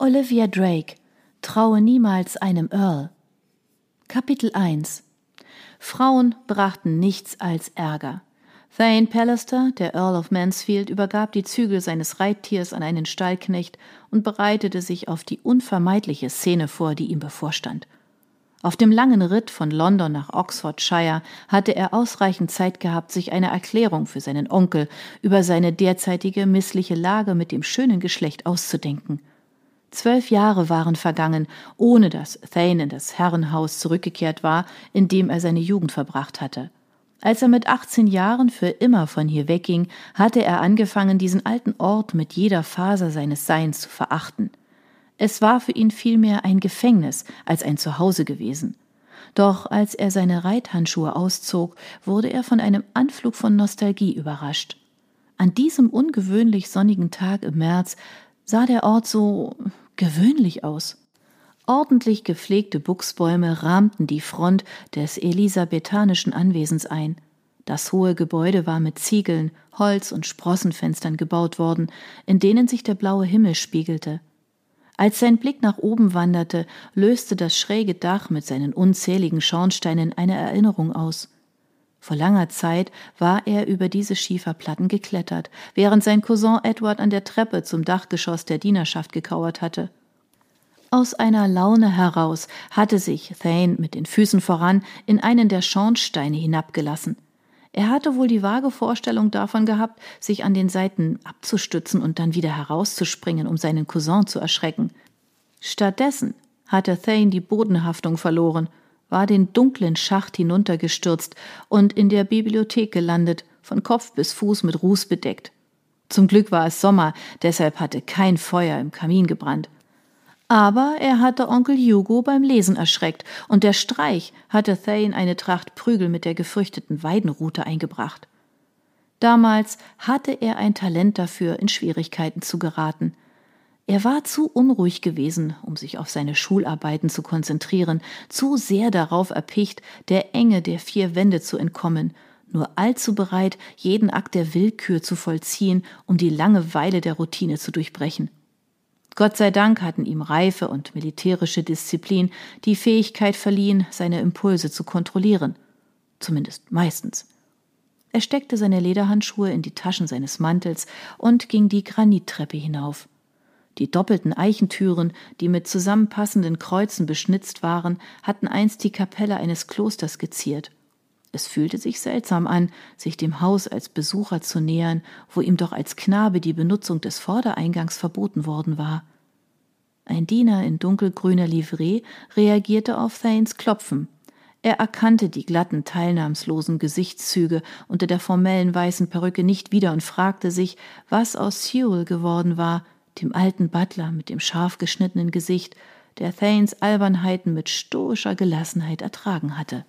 Olivia Drake Traue niemals einem Earl. Kapitel 1 Frauen brachten nichts als Ärger. Thane Pallister, der Earl of Mansfield, übergab die Zügel seines Reittiers an einen Stallknecht und bereitete sich auf die unvermeidliche Szene vor, die ihm bevorstand. Auf dem langen Ritt von London nach Oxfordshire hatte er ausreichend Zeit gehabt, sich eine Erklärung für seinen Onkel über seine derzeitige missliche Lage mit dem schönen Geschlecht auszudenken. Zwölf Jahre waren vergangen, ohne dass Thane in das Herrenhaus zurückgekehrt war, in dem er seine Jugend verbracht hatte. Als er mit 18 Jahren für immer von hier wegging, hatte er angefangen, diesen alten Ort mit jeder Faser seines Seins zu verachten. Es war für ihn vielmehr ein Gefängnis als ein Zuhause gewesen. Doch als er seine Reithandschuhe auszog, wurde er von einem Anflug von Nostalgie überrascht. An diesem ungewöhnlich sonnigen Tag im März sah der Ort so gewöhnlich aus. Ordentlich gepflegte Buchsbäume rahmten die Front des elisabethanischen Anwesens ein. Das hohe Gebäude war mit Ziegeln, Holz und Sprossenfenstern gebaut worden, in denen sich der blaue Himmel spiegelte. Als sein Blick nach oben wanderte, löste das schräge Dach mit seinen unzähligen Schornsteinen eine Erinnerung aus. Vor langer Zeit war er über diese Schieferplatten geklettert, während sein Cousin Edward an der Treppe zum Dachgeschoss der Dienerschaft gekauert hatte. Aus einer Laune heraus hatte sich Thane mit den Füßen voran in einen der Schornsteine hinabgelassen. Er hatte wohl die vage Vorstellung davon gehabt, sich an den Seiten abzustützen und dann wieder herauszuspringen, um seinen Cousin zu erschrecken. Stattdessen hatte Thane die Bodenhaftung verloren, war den dunklen Schacht hinuntergestürzt und in der Bibliothek gelandet, von Kopf bis Fuß mit Ruß bedeckt. Zum Glück war es Sommer, deshalb hatte kein Feuer im Kamin gebrannt. Aber er hatte Onkel Hugo beim Lesen erschreckt, und der Streich hatte Thane eine Tracht Prügel mit der gefürchteten Weidenrute eingebracht. Damals hatte er ein Talent dafür, in Schwierigkeiten zu geraten. Er war zu unruhig gewesen, um sich auf seine Schularbeiten zu konzentrieren, zu sehr darauf erpicht, der Enge der vier Wände zu entkommen, nur allzu bereit, jeden Akt der Willkür zu vollziehen, um die Langeweile der Routine zu durchbrechen. Gott sei Dank hatten ihm Reife und militärische Disziplin die Fähigkeit verliehen, seine Impulse zu kontrollieren. Zumindest meistens. Er steckte seine Lederhandschuhe in die Taschen seines Mantels und ging die Granittreppe hinauf. Die doppelten Eichentüren, die mit zusammenpassenden Kreuzen beschnitzt waren, hatten einst die Kapelle eines Klosters geziert. Es fühlte sich seltsam an, sich dem Haus als Besucher zu nähern, wo ihm doch als Knabe die Benutzung des Vordereingangs verboten worden war. Ein Diener in dunkelgrüner Livree reagierte auf Thanes Klopfen. Er erkannte die glatten, teilnahmslosen Gesichtszüge unter der formellen weißen Perücke nicht wieder und fragte sich, was aus Sewell geworden war, dem alten Butler mit dem scharf geschnittenen Gesicht, der Thanes Albernheiten mit stoischer Gelassenheit ertragen hatte.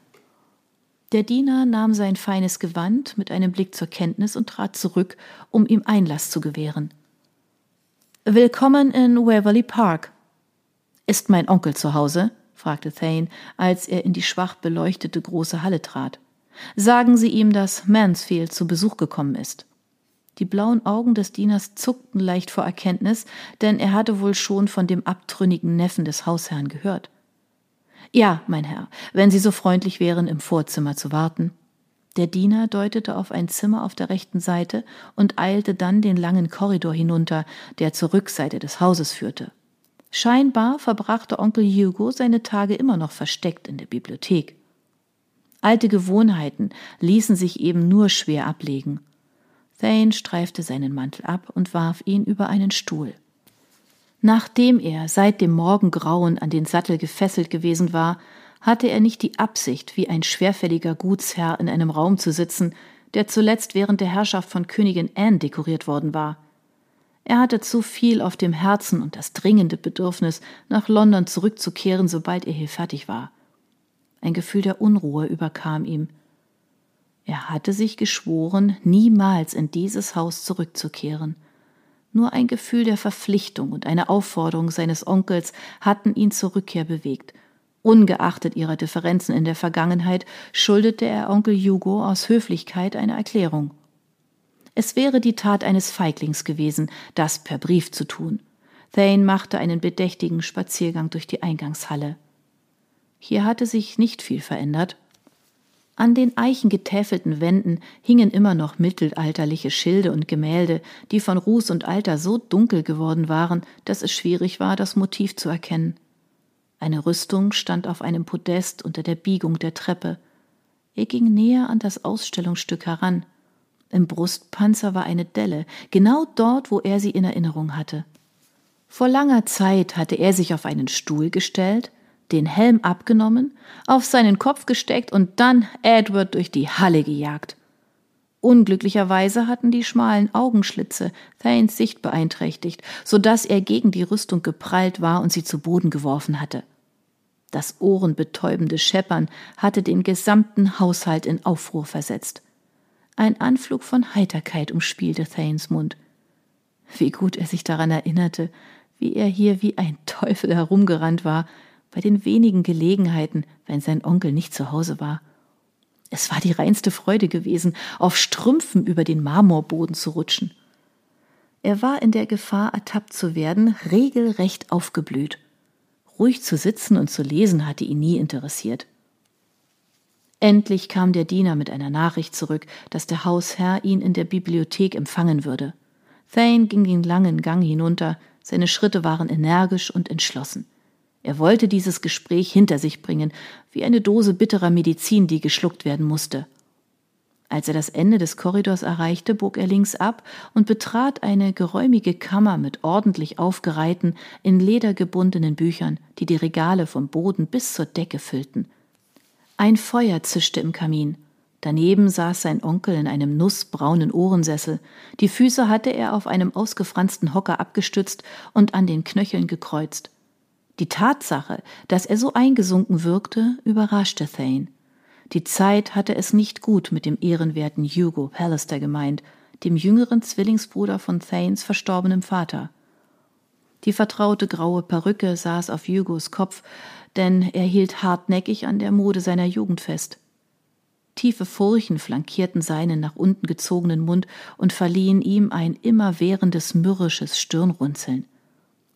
Der Diener nahm sein feines Gewand mit einem Blick zur Kenntnis und trat zurück, um ihm Einlass zu gewähren. Willkommen in Waverley Park. Ist mein Onkel zu Hause? fragte Thane, als er in die schwach beleuchtete große Halle trat. Sagen Sie ihm, dass Mansfield zu Besuch gekommen ist. Die blauen Augen des Dieners zuckten leicht vor Erkenntnis, denn er hatte wohl schon von dem abtrünnigen Neffen des Hausherrn gehört. Ja, mein Herr, wenn Sie so freundlich wären, im Vorzimmer zu warten. Der Diener deutete auf ein Zimmer auf der rechten Seite und eilte dann den langen Korridor hinunter, der zur Rückseite des Hauses führte. Scheinbar verbrachte Onkel Hugo seine Tage immer noch versteckt in der Bibliothek. Alte Gewohnheiten ließen sich eben nur schwer ablegen. Thane streifte seinen Mantel ab und warf ihn über einen Stuhl. Nachdem er seit dem Morgengrauen an den Sattel gefesselt gewesen war, hatte er nicht die Absicht, wie ein schwerfälliger Gutsherr in einem Raum zu sitzen, der zuletzt während der Herrschaft von Königin Anne dekoriert worden war. Er hatte zu viel auf dem Herzen und das dringende Bedürfnis, nach London zurückzukehren, sobald er hier fertig war. Ein Gefühl der Unruhe überkam ihm. Er hatte sich geschworen, niemals in dieses Haus zurückzukehren. Nur ein Gefühl der Verpflichtung und eine Aufforderung seines Onkels hatten ihn zur Rückkehr bewegt. Ungeachtet ihrer Differenzen in der Vergangenheit schuldete er Onkel Hugo aus Höflichkeit eine Erklärung. Es wäre die Tat eines Feiglings gewesen, das per Brief zu tun. Thane machte einen bedächtigen Spaziergang durch die Eingangshalle. Hier hatte sich nicht viel verändert. An den eichengetäfelten Wänden hingen immer noch mittelalterliche Schilde und Gemälde, die von Ruß und Alter so dunkel geworden waren, dass es schwierig war, das Motiv zu erkennen. Eine Rüstung stand auf einem Podest unter der Biegung der Treppe. Er ging näher an das Ausstellungsstück heran. Im Brustpanzer war eine Delle, genau dort, wo er sie in Erinnerung hatte. Vor langer Zeit hatte er sich auf einen Stuhl gestellt, den Helm abgenommen, auf seinen Kopf gesteckt und dann Edward durch die Halle gejagt. Unglücklicherweise hatten die schmalen Augenschlitze Thanes Sicht beeinträchtigt, so dass er gegen die Rüstung geprallt war und sie zu Boden geworfen hatte. Das ohrenbetäubende Scheppern hatte den gesamten Haushalt in Aufruhr versetzt. Ein Anflug von Heiterkeit umspielte Thanes Mund. Wie gut er sich daran erinnerte, wie er hier wie ein Teufel herumgerannt war, bei den wenigen Gelegenheiten, wenn sein Onkel nicht zu Hause war. Es war die reinste Freude gewesen, auf Strümpfen über den Marmorboden zu rutschen. Er war in der Gefahr, ertappt zu werden, regelrecht aufgeblüht. Ruhig zu sitzen und zu lesen hatte ihn nie interessiert. Endlich kam der Diener mit einer Nachricht zurück, dass der Hausherr ihn in der Bibliothek empfangen würde. Thane ging den langen Gang hinunter, seine Schritte waren energisch und entschlossen. Er wollte dieses Gespräch hinter sich bringen, wie eine Dose bitterer Medizin, die geschluckt werden musste. Als er das Ende des Korridors erreichte, bog er links ab und betrat eine geräumige Kammer mit ordentlich aufgereihten, in Leder gebundenen Büchern, die die Regale vom Boden bis zur Decke füllten. Ein Feuer zischte im Kamin. Daneben saß sein Onkel in einem nussbraunen Ohrensessel. Die Füße hatte er auf einem ausgefransten Hocker abgestützt und an den Knöcheln gekreuzt. Die Tatsache, dass er so eingesunken wirkte, überraschte Thane. Die Zeit hatte es nicht gut mit dem ehrenwerten Hugo Pallister gemeint, dem jüngeren Zwillingsbruder von Thanes verstorbenem Vater. Die vertraute graue Perücke saß auf Hugos Kopf, denn er hielt hartnäckig an der Mode seiner Jugend fest. Tiefe Furchen flankierten seinen nach unten gezogenen Mund und verliehen ihm ein immerwährendes mürrisches Stirnrunzeln.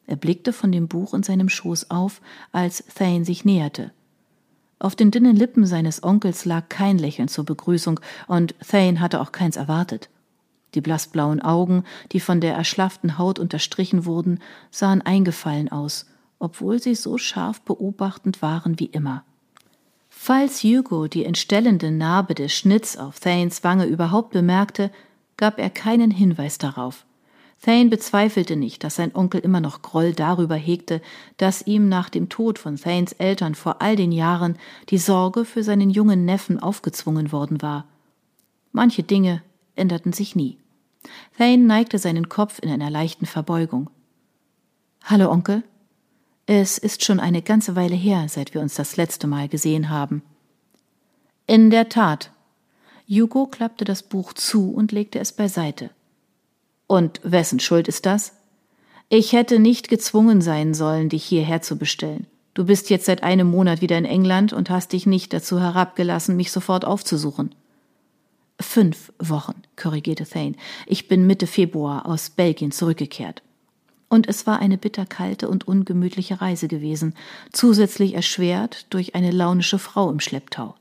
Er blickte von dem Buch in seinem Schoß auf, als Thane sich näherte. Auf den dünnen Lippen seines Onkels lag kein Lächeln zur Begrüßung, und Thane hatte auch keins erwartet. Die blassblauen Augen, die von der erschlafften Haut unterstrichen wurden, sahen eingefallen aus, obwohl sie so scharf beobachtend waren wie immer. Falls Hugo die entstellende Narbe des Schnitts auf Thanes Wange überhaupt bemerkte, gab er keinen Hinweis darauf. Thane bezweifelte nicht, dass sein Onkel immer noch Groll darüber hegte, dass ihm nach dem Tod von Thanes Eltern vor all den Jahren die Sorge für seinen jungen Neffen aufgezwungen worden war. Manche Dinge änderten sich nie. Thane neigte seinen Kopf in einer leichten Verbeugung. Hallo, Onkel. Es ist schon eine ganze Weile her, seit wir uns das letzte Mal gesehen haben. In der Tat. Hugo klappte das Buch zu und legte es beiseite. Und wessen Schuld ist das? Ich hätte nicht gezwungen sein sollen, dich hierher zu bestellen. Du bist jetzt seit einem Monat wieder in England und hast dich nicht dazu herabgelassen, mich sofort aufzusuchen. Fünf Wochen, korrigierte Thane. Ich bin Mitte Februar aus Belgien zurückgekehrt. Und es war eine bitterkalte und ungemütliche Reise gewesen, zusätzlich erschwert durch eine launische Frau im Schlepptau.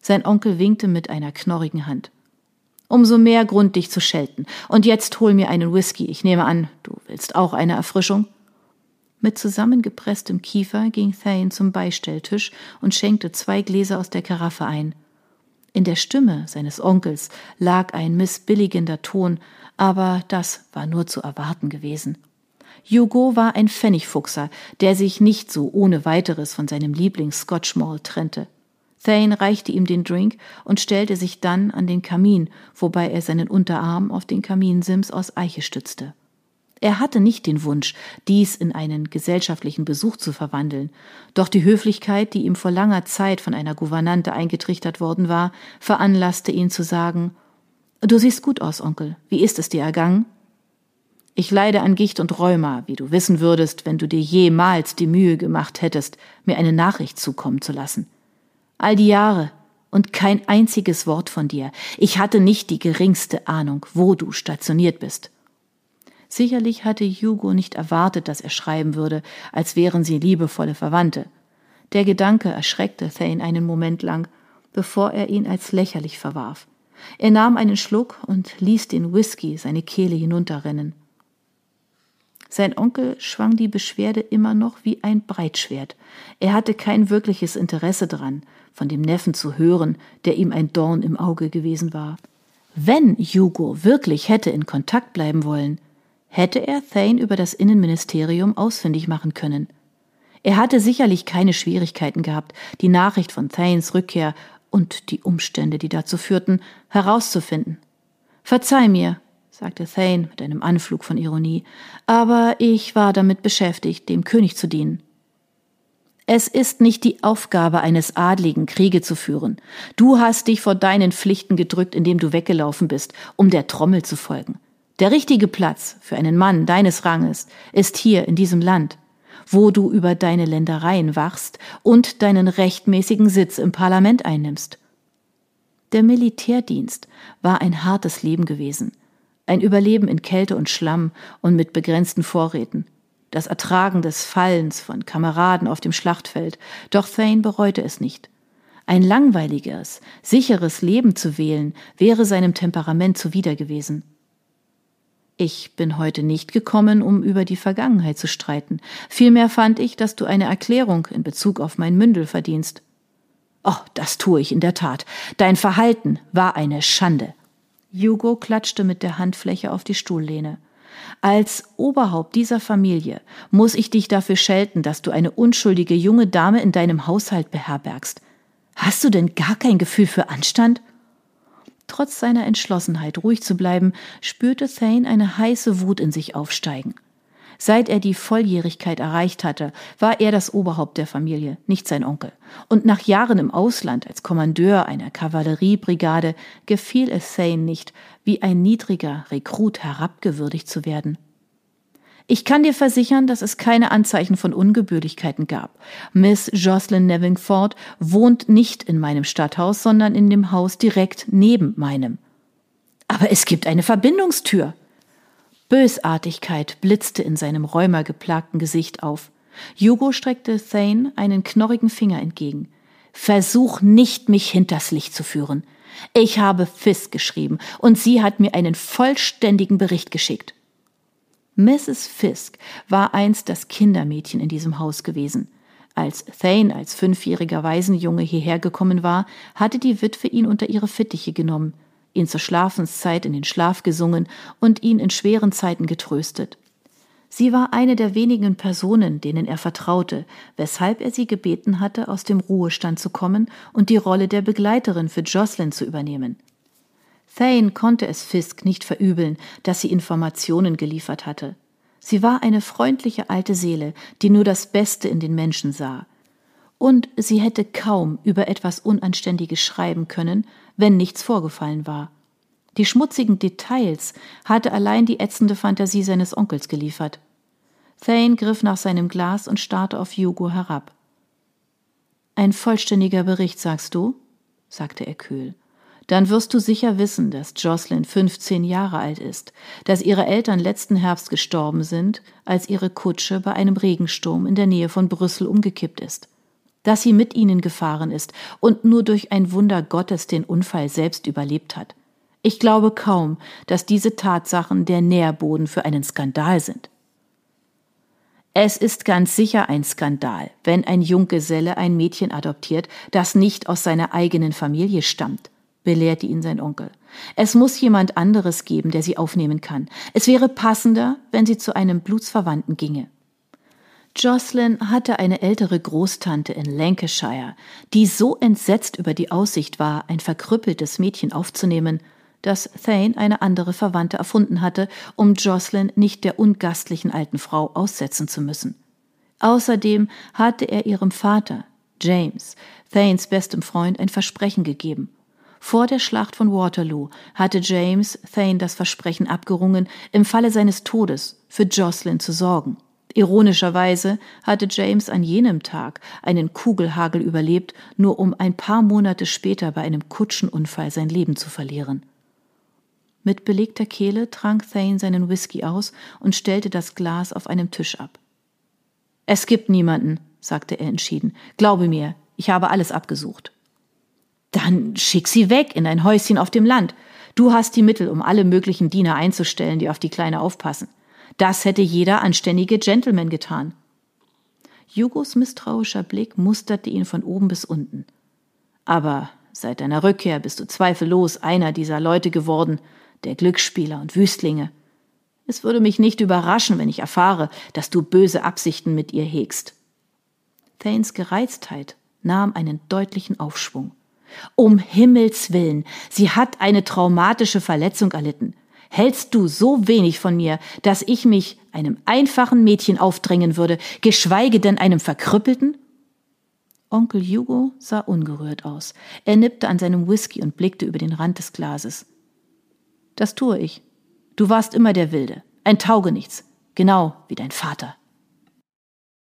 Sein Onkel winkte mit einer knorrigen Hand. Umso mehr Grund, dich zu schelten. Und jetzt hol mir einen Whisky. Ich nehme an, du willst auch eine Erfrischung? Mit zusammengepresstem Kiefer ging Thane zum Beistelltisch und schenkte zwei Gläser aus der Karaffe ein. In der Stimme seines Onkels lag ein missbilligender Ton, aber das war nur zu erwarten gewesen. Hugo war ein Pfennigfuchser, der sich nicht so ohne weiteres von seinem Lieblings Scotch Malt trennte. Thane reichte ihm den Drink und stellte sich dann an den Kamin, wobei er seinen Unterarm auf den Kaminsims aus Eiche stützte. Er hatte nicht den Wunsch, dies in einen gesellschaftlichen Besuch zu verwandeln, doch die Höflichkeit, die ihm vor langer Zeit von einer Gouvernante eingetrichtert worden war, veranlasste ihn zu sagen Du siehst gut aus, Onkel. Wie ist es dir ergangen? Ich leide an Gicht und Rheuma, wie du wissen würdest, wenn du dir jemals die Mühe gemacht hättest, mir eine Nachricht zukommen zu lassen. All die Jahre und kein einziges Wort von dir. Ich hatte nicht die geringste Ahnung, wo du stationiert bist. Sicherlich hatte Hugo nicht erwartet, dass er schreiben würde, als wären sie liebevolle Verwandte. Der Gedanke erschreckte Thane einen Moment lang, bevor er ihn als lächerlich verwarf. Er nahm einen Schluck und ließ den Whisky seine Kehle hinunterrennen. Sein Onkel schwang die Beschwerde immer noch wie ein Breitschwert. Er hatte kein wirkliches Interesse daran, von dem Neffen zu hören, der ihm ein Dorn im Auge gewesen war. Wenn Hugo wirklich hätte in Kontakt bleiben wollen, hätte er Thane über das Innenministerium ausfindig machen können. Er hatte sicherlich keine Schwierigkeiten gehabt, die Nachricht von Thanes Rückkehr und die Umstände, die dazu führten, herauszufinden. Verzeih mir, sagte Thane mit einem Anflug von Ironie, aber ich war damit beschäftigt, dem König zu dienen. Es ist nicht die Aufgabe eines Adligen, Kriege zu führen. Du hast dich vor deinen Pflichten gedrückt, indem du weggelaufen bist, um der Trommel zu folgen. Der richtige Platz für einen Mann deines Ranges ist hier in diesem Land, wo du über deine Ländereien wachst und deinen rechtmäßigen Sitz im Parlament einnimmst. Der Militärdienst war ein hartes Leben gewesen, ein Überleben in Kälte und Schlamm und mit begrenzten Vorräten, das Ertragen des Fallens von Kameraden auf dem Schlachtfeld, doch Thane bereute es nicht. Ein langweiliges, sicheres Leben zu wählen, wäre seinem Temperament zuwider gewesen. Ich bin heute nicht gekommen, um über die Vergangenheit zu streiten. Vielmehr fand ich, dass du eine Erklärung in Bezug auf mein Mündel verdienst. Oh, das tue ich in der Tat. Dein Verhalten war eine Schande. Hugo klatschte mit der Handfläche auf die Stuhllehne. Als Oberhaupt dieser Familie muss ich dich dafür schelten, dass du eine unschuldige junge Dame in deinem Haushalt beherbergst. Hast du denn gar kein Gefühl für Anstand? Trotz seiner Entschlossenheit, ruhig zu bleiben, spürte Thane eine heiße Wut in sich aufsteigen. Seit er die Volljährigkeit erreicht hatte, war er das Oberhaupt der Familie, nicht sein Onkel. Und nach Jahren im Ausland als Kommandeur einer Kavalleriebrigade gefiel es Thane nicht, wie ein niedriger Rekrut herabgewürdigt zu werden. Ich kann dir versichern, dass es keine Anzeichen von Ungebührlichkeiten gab. Miss Jocelyn Nevingford wohnt nicht in meinem Stadthaus, sondern in dem Haus direkt neben meinem. Aber es gibt eine Verbindungstür. Bösartigkeit blitzte in seinem rheumageplagten Gesicht auf. Hugo streckte Thane einen knorrigen Finger entgegen. Versuch nicht, mich hinters Licht zu führen. Ich habe Fisk geschrieben und sie hat mir einen vollständigen Bericht geschickt. Mrs. Fisk war einst das Kindermädchen in diesem Haus gewesen. Als Thane als fünfjähriger Waisenjunge hierher gekommen war, hatte die Witwe ihn unter ihre Fittiche genommen ihn zur Schlafenszeit in den Schlaf gesungen und ihn in schweren Zeiten getröstet. Sie war eine der wenigen Personen, denen er vertraute, weshalb er sie gebeten hatte, aus dem Ruhestand zu kommen und die Rolle der Begleiterin für Jocelyn zu übernehmen. Thane konnte es Fisk nicht verübeln, dass sie Informationen geliefert hatte. Sie war eine freundliche alte Seele, die nur das Beste in den Menschen sah. Und sie hätte kaum über etwas Unanständiges schreiben können, wenn nichts vorgefallen war. Die schmutzigen Details hatte allein die ätzende Fantasie seines Onkels geliefert. Thane griff nach seinem Glas und starrte auf Hugo herab. Ein vollständiger Bericht, sagst du? sagte er kühl. Dann wirst du sicher wissen, dass Jocelyn 15 Jahre alt ist, dass ihre Eltern letzten Herbst gestorben sind, als ihre Kutsche bei einem Regensturm in der Nähe von Brüssel umgekippt ist dass sie mit ihnen gefahren ist und nur durch ein Wunder Gottes den Unfall selbst überlebt hat. Ich glaube kaum, dass diese Tatsachen der Nährboden für einen Skandal sind. Es ist ganz sicher ein Skandal, wenn ein Junggeselle ein Mädchen adoptiert, das nicht aus seiner eigenen Familie stammt, belehrte ihn sein Onkel. Es muss jemand anderes geben, der sie aufnehmen kann. Es wäre passender, wenn sie zu einem Blutsverwandten ginge. Jocelyn hatte eine ältere Großtante in Lancashire, die so entsetzt über die Aussicht war, ein verkrüppeltes Mädchen aufzunehmen, dass Thane eine andere Verwandte erfunden hatte, um Jocelyn nicht der ungastlichen alten Frau aussetzen zu müssen. Außerdem hatte er ihrem Vater, James, Thanes bestem Freund, ein Versprechen gegeben. Vor der Schlacht von Waterloo hatte James Thane das Versprechen abgerungen, im Falle seines Todes für Jocelyn zu sorgen. Ironischerweise hatte James an jenem Tag einen Kugelhagel überlebt, nur um ein paar Monate später bei einem Kutschenunfall sein Leben zu verlieren. Mit belegter Kehle trank Thane seinen Whisky aus und stellte das Glas auf einem Tisch ab. Es gibt niemanden, sagte er entschieden. Glaube mir, ich habe alles abgesucht. Dann schick sie weg in ein Häuschen auf dem Land. Du hast die Mittel, um alle möglichen Diener einzustellen, die auf die Kleine aufpassen. Das hätte jeder anständige Gentleman getan. Jugos misstrauischer Blick musterte ihn von oben bis unten. Aber seit deiner Rückkehr bist du zweifellos einer dieser Leute geworden, der Glücksspieler und Wüstlinge. Es würde mich nicht überraschen, wenn ich erfahre, dass du böse Absichten mit ihr hegst. Thanes Gereiztheit nahm einen deutlichen Aufschwung. Um Himmels willen, sie hat eine traumatische Verletzung erlitten. Hältst du so wenig von mir, dass ich mich einem einfachen Mädchen aufdrängen würde, geschweige denn einem Verkrüppelten? Onkel Hugo sah ungerührt aus. Er nippte an seinem Whisky und blickte über den Rand des Glases. Das tue ich. Du warst immer der Wilde, ein Taugenichts, genau wie dein Vater.